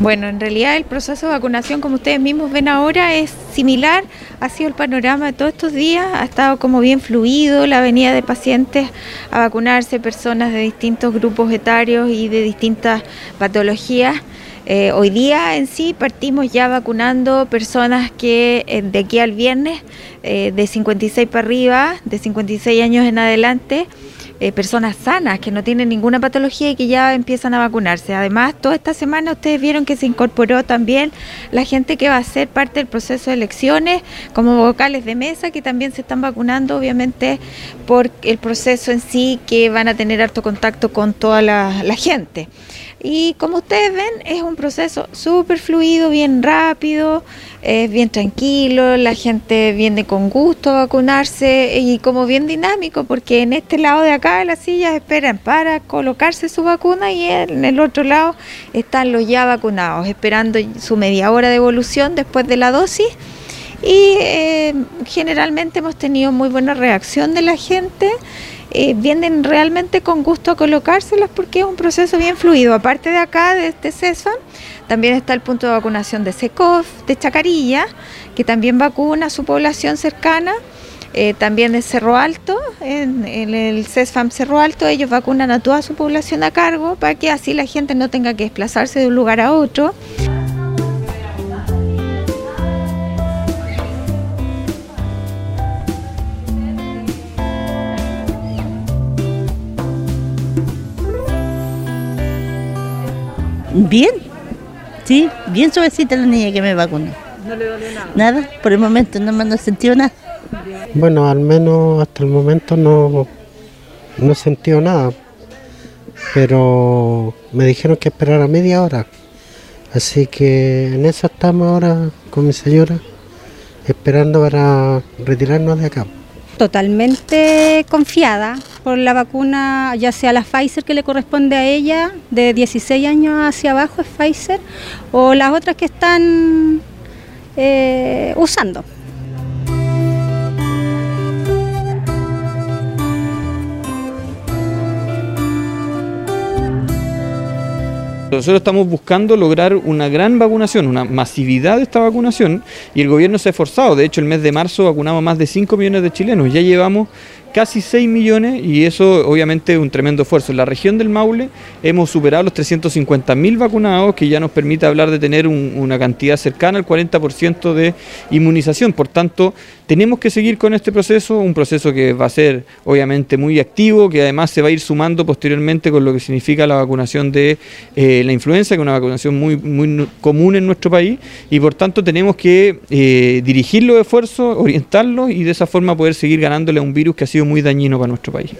Bueno, en realidad el proceso de vacunación, como ustedes mismos ven ahora, es similar. Ha sido el panorama de todos estos días, ha estado como bien fluido la venida de pacientes a vacunarse, personas de distintos grupos etarios y de distintas patologías. Eh, hoy día en sí partimos ya vacunando personas que eh, de aquí al viernes, eh, de 56 para arriba, de 56 años en adelante, eh, personas sanas que no tienen ninguna patología y que ya empiezan a vacunarse. Además, toda esta semana ustedes vieron que se incorporó también la gente que va a ser parte del proceso de elecciones, como vocales de mesa, que también se están vacunando, obviamente, por el proceso en sí, que van a tener harto contacto con toda la, gente. Y como ustedes ven, es un proceso súper fluido, bien rápido, es bien tranquilo, la gente viene con gusto a vacunarse y como bien dinámico, porque en este lado de acá de las sillas esperan para colocarse su vacuna y en el otro lado están los ya vacunados, esperando su media hora de evolución después de la dosis. Y eh, generalmente hemos tenido muy buena reacción de la gente. Eh, vienen realmente con gusto a colocárselas porque es un proceso bien fluido. Aparte de acá, de este CESFAM, también está el punto de vacunación de SECOF, de Chacarilla, que también vacuna a su población cercana. Eh, también de Cerro Alto, en, en, el CESFAM Cerro Alto, ellos vacunan a toda su población a cargo para que así la gente no tenga que desplazarse de un lugar a otro. Bien, sí, bien suavecita la niña que me vacunó. ¿No le dolió nada? Nada, por el momento no me he sentido nada. Bueno, al menos hasta el momento no, no he sentido nada, pero me dijeron que esperara media hora. Así que en eso estamos ahora con mi señora, esperando para retirarnos de acá. Totalmente confiada por la vacuna, ya sea la Pfizer que le corresponde a ella, de 16 años hacia abajo es Pfizer, o las otras que están eh, usando. Nosotros estamos buscando lograr una gran vacunación, una masividad de esta vacunación y el gobierno se ha esforzado. De hecho, el mes de marzo vacunamos más de 5 millones de chilenos. Ya llevamos casi 6 millones y eso obviamente es un tremendo esfuerzo. En la región del Maule hemos superado los 350 mil vacunados, que ya nos permite hablar de tener un, una cantidad cercana al 40% de inmunización. Por tanto, tenemos que seguir con este proceso, un proceso que va a ser obviamente muy activo, que además se va a ir sumando posteriormente con lo que significa la vacunación de eh, la influenza, que es una vacunación muy, muy común en nuestro país, y por tanto tenemos que eh, dirigir los esfuerzos, orientarlos y de esa forma poder seguir ganándole a un virus que ha muy dañino para nuestro país.